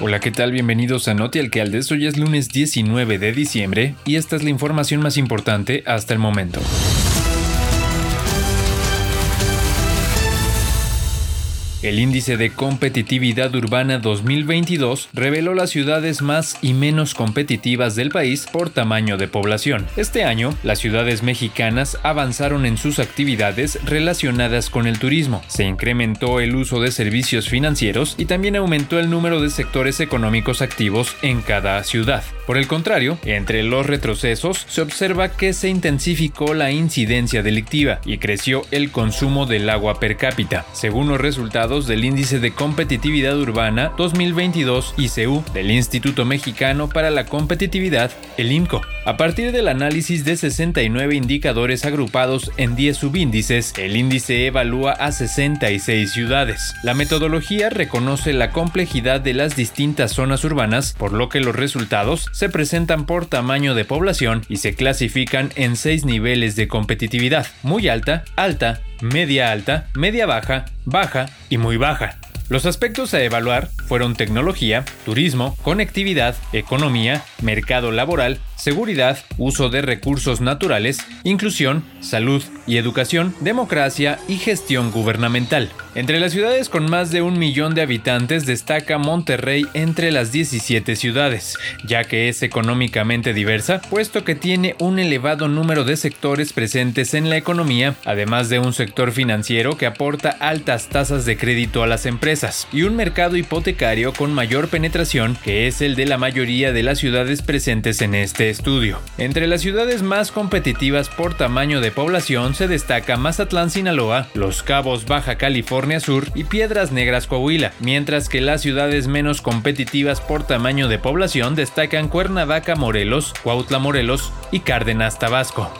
Hola, ¿qué tal? Bienvenidos a Noti Alcaldes. Hoy es lunes 19 de diciembre y esta es la información más importante hasta el momento. El índice de competitividad urbana 2022 reveló las ciudades más y menos competitivas del país por tamaño de población. Este año, las ciudades mexicanas avanzaron en sus actividades relacionadas con el turismo, se incrementó el uso de servicios financieros y también aumentó el número de sectores económicos activos en cada ciudad. Por el contrario, entre los retrocesos se observa que se intensificó la incidencia delictiva y creció el consumo del agua per cápita, según los resultados del Índice de Competitividad Urbana 2022 ICU del Instituto Mexicano para la Competitividad, el INCO. A partir del análisis de 69 indicadores agrupados en 10 subíndices, el índice evalúa a 66 ciudades. La metodología reconoce la complejidad de las distintas zonas urbanas, por lo que los resultados se presentan por tamaño de población y se clasifican en seis niveles de competitividad, muy alta, alta, media alta, media baja, baja y muy baja. Los aspectos a evaluar fueron tecnología, turismo, conectividad, economía, mercado laboral, seguridad, uso de recursos naturales, inclusión, salud y educación, democracia y gestión gubernamental. Entre las ciudades con más de un millón de habitantes destaca Monterrey entre las 17 ciudades, ya que es económicamente diversa, puesto que tiene un elevado número de sectores presentes en la economía, además de un sector financiero que aporta altas tasas de crédito a las empresas, y un mercado hipotecario con mayor penetración, que es el de la mayoría de las ciudades presentes en este estudio. Entre las ciudades más competitivas por tamaño de población se destaca Mazatlán, Sinaloa, Los Cabos, Baja California Sur y Piedras Negras, Coahuila, mientras que las ciudades menos competitivas por tamaño de población destacan Cuernavaca, Morelos, Cuautla, Morelos y Cárdenas, Tabasco.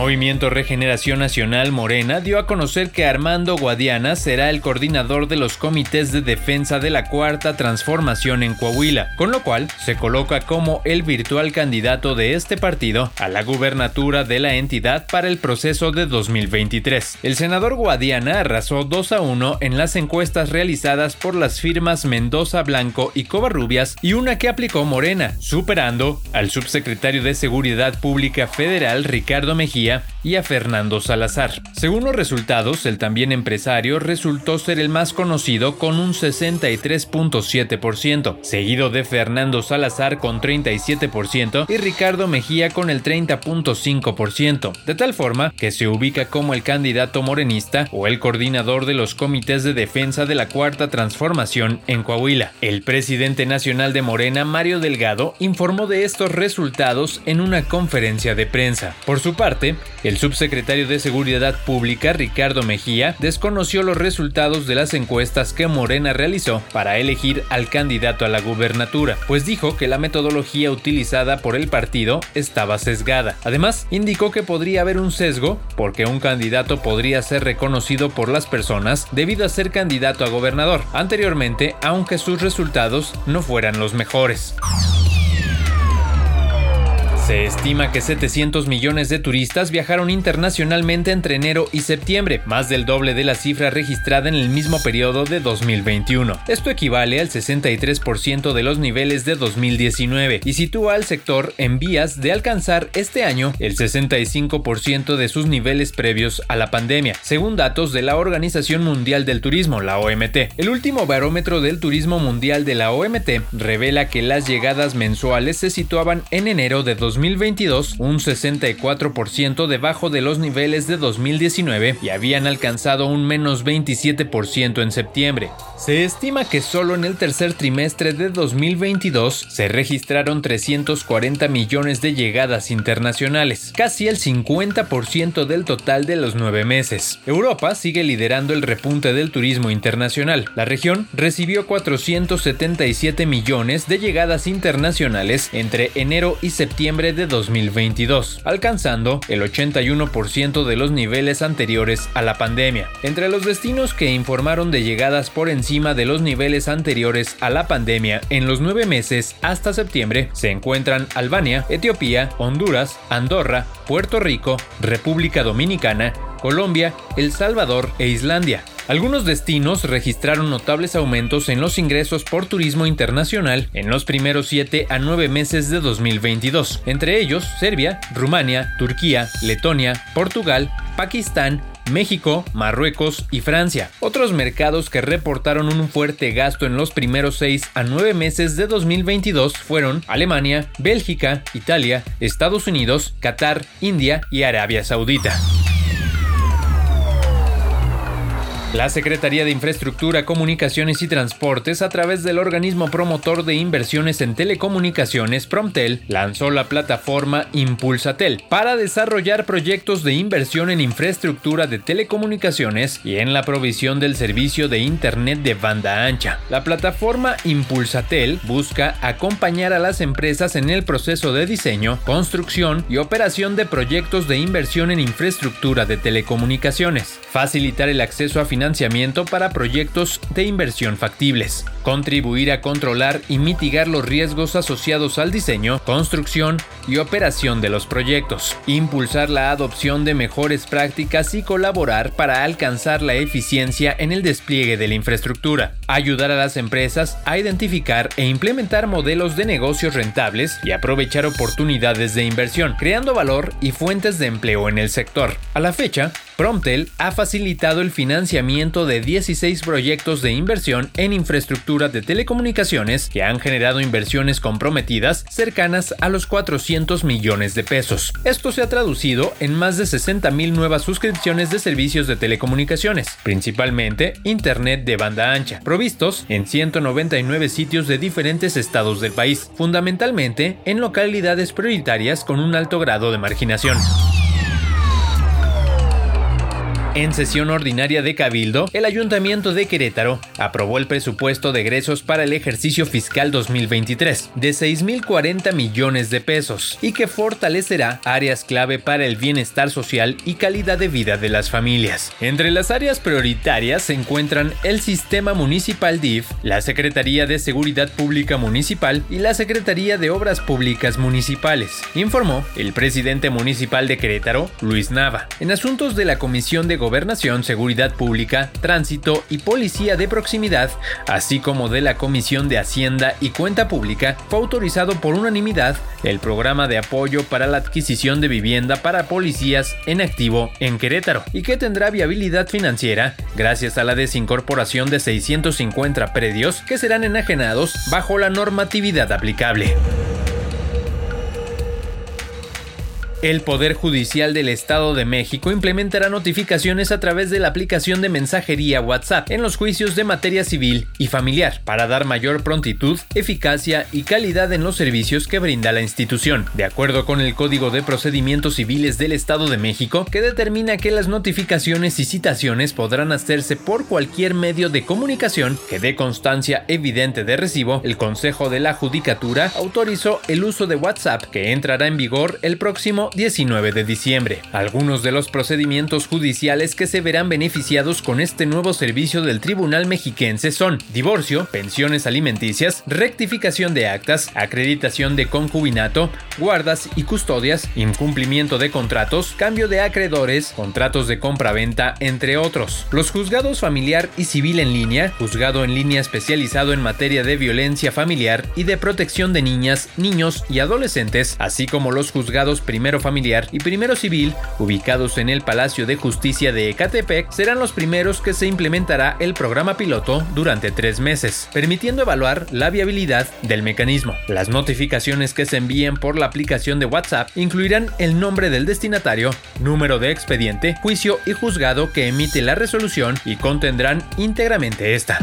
Movimiento Regeneración Nacional Morena dio a conocer que Armando Guadiana será el coordinador de los comités de defensa de la Cuarta Transformación en Coahuila, con lo cual se coloca como el virtual candidato de este partido a la gubernatura de la entidad para el proceso de 2023. El senador Guadiana arrasó 2 a 1 en las encuestas realizadas por las firmas Mendoza Blanco y Covarrubias y una que aplicó Morena, superando al subsecretario de Seguridad Pública Federal Ricardo Mejía y a Fernando Salazar. Según los resultados, el también empresario resultó ser el más conocido con un 63.7%, seguido de Fernando Salazar con 37% y Ricardo Mejía con el 30.5%, de tal forma que se ubica como el candidato morenista o el coordinador de los comités de defensa de la Cuarta Transformación en Coahuila. El presidente nacional de Morena, Mario Delgado, informó de estos resultados en una conferencia de prensa. Por su parte, el subsecretario de Seguridad Pública, Ricardo Mejía, desconoció los resultados de las encuestas que Morena realizó para elegir al candidato a la gubernatura, pues dijo que la metodología utilizada por el partido estaba sesgada. Además, indicó que podría haber un sesgo porque un candidato podría ser reconocido por las personas debido a ser candidato a gobernador anteriormente, aunque sus resultados no fueran los mejores. Se estima que 700 millones de turistas viajaron internacionalmente entre enero y septiembre, más del doble de la cifra registrada en el mismo periodo de 2021. Esto equivale al 63% de los niveles de 2019 y sitúa al sector en vías de alcanzar este año el 65% de sus niveles previos a la pandemia, según datos de la Organización Mundial del Turismo, la OMT. El último barómetro del turismo mundial de la OMT revela que las llegadas mensuales se situaban en enero de 2021 2022 un 64% debajo de los niveles de 2019 y habían alcanzado un menos 27% en septiembre. Se estima que solo en el tercer trimestre de 2022 se registraron 340 millones de llegadas internacionales, casi el 50% del total de los nueve meses. Europa sigue liderando el repunte del turismo internacional. La región recibió 477 millones de llegadas internacionales entre enero y septiembre de 2022, alcanzando el 81% de los niveles anteriores a la pandemia. Entre los destinos que informaron de llegadas por encima de los niveles anteriores a la pandemia en los nueve meses hasta septiembre se encuentran Albania, Etiopía, Honduras, Andorra, Puerto Rico, República Dominicana, Colombia, El Salvador e Islandia. Algunos destinos registraron notables aumentos en los ingresos por turismo internacional en los primeros 7 a 9 meses de 2022, entre ellos Serbia, Rumania, Turquía, Letonia, Portugal, Pakistán, México, Marruecos y Francia. Otros mercados que reportaron un fuerte gasto en los primeros 6 a 9 meses de 2022 fueron Alemania, Bélgica, Italia, Estados Unidos, Qatar, India y Arabia Saudita. La Secretaría de Infraestructura, Comunicaciones y Transportes, a través del organismo promotor de inversiones en telecomunicaciones Promtel, lanzó la plataforma Impulsatel para desarrollar proyectos de inversión en infraestructura de telecomunicaciones y en la provisión del servicio de Internet de banda ancha. La plataforma Impulsatel busca acompañar a las empresas en el proceso de diseño, construcción y operación de proyectos de inversión en infraestructura de telecomunicaciones, facilitar el acceso a financiamiento para proyectos de inversión factibles, contribuir a controlar y mitigar los riesgos asociados al diseño, construcción y operación de los proyectos, impulsar la adopción de mejores prácticas y colaborar para alcanzar la eficiencia en el despliegue de la infraestructura, ayudar a las empresas a identificar e implementar modelos de negocios rentables y aprovechar oportunidades de inversión, creando valor y fuentes de empleo en el sector. A la fecha, Promptel ha facilitado el financiamiento de 16 proyectos de inversión en infraestructura de telecomunicaciones que han generado inversiones comprometidas cercanas a los 400 millones de pesos. Esto se ha traducido en más de 60 mil nuevas suscripciones de servicios de telecomunicaciones, principalmente Internet de banda ancha, provistos en 199 sitios de diferentes estados del país, fundamentalmente en localidades prioritarias con un alto grado de marginación. En sesión ordinaria de Cabildo, el Ayuntamiento de Querétaro aprobó el presupuesto de egresos para el ejercicio fiscal 2023 de 6.040 millones de pesos y que fortalecerá áreas clave para el bienestar social y calidad de vida de las familias. Entre las áreas prioritarias se encuentran el Sistema Municipal DIF, la Secretaría de Seguridad Pública Municipal y la Secretaría de Obras Públicas Municipales, informó el presidente municipal de Querétaro, Luis Nava. En asuntos de la Comisión de Gobernación, Seguridad Pública, Tránsito y Policía de Proximidad, así como de la Comisión de Hacienda y Cuenta Pública, fue autorizado por unanimidad el programa de apoyo para la adquisición de vivienda para policías en activo en Querétaro y que tendrá viabilidad financiera gracias a la desincorporación de 650 predios que serán enajenados bajo la normatividad aplicable. El Poder Judicial del Estado de México implementará notificaciones a través de la aplicación de mensajería WhatsApp en los juicios de materia civil y familiar para dar mayor prontitud, eficacia y calidad en los servicios que brinda la institución, de acuerdo con el Código de Procedimientos Civiles del Estado de México, que determina que las notificaciones y citaciones podrán hacerse por cualquier medio de comunicación que dé constancia evidente de recibo. El Consejo de la Judicatura autorizó el uso de WhatsApp que entrará en vigor el próximo 19 de diciembre. Algunos de los procedimientos judiciales que se verán beneficiados con este nuevo servicio del Tribunal Mexiquense son divorcio, pensiones alimenticias, rectificación de actas, acreditación de concubinato, guardas y custodias, incumplimiento de contratos, cambio de acreedores, contratos de compra-venta, entre otros. Los juzgados familiar y civil en línea, juzgado en línea especializado en materia de violencia familiar y de protección de niñas, niños y adolescentes, así como los juzgados primero familiar y primero civil, ubicados en el Palacio de Justicia de Ecatepec, serán los primeros que se implementará el programa piloto durante tres meses, permitiendo evaluar la viabilidad del mecanismo. Las notificaciones que se envíen por la aplicación de WhatsApp incluirán el nombre del destinatario, número de expediente, juicio y juzgado que emite la resolución y contendrán íntegramente esta.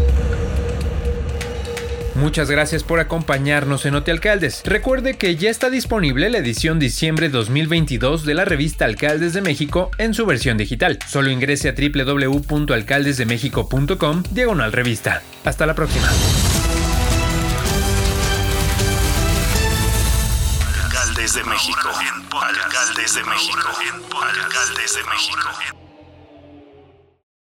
Muchas gracias por acompañarnos en Ote Alcaldes. Recuerde que ya está disponible la edición diciembre 2022 de la revista Alcaldes de México en su versión digital. Solo ingrese a www.alcaldesdemexico.com diagonal revista. Hasta la próxima. Alcaldes de México. Alcaldes de México. Alcaldes de México.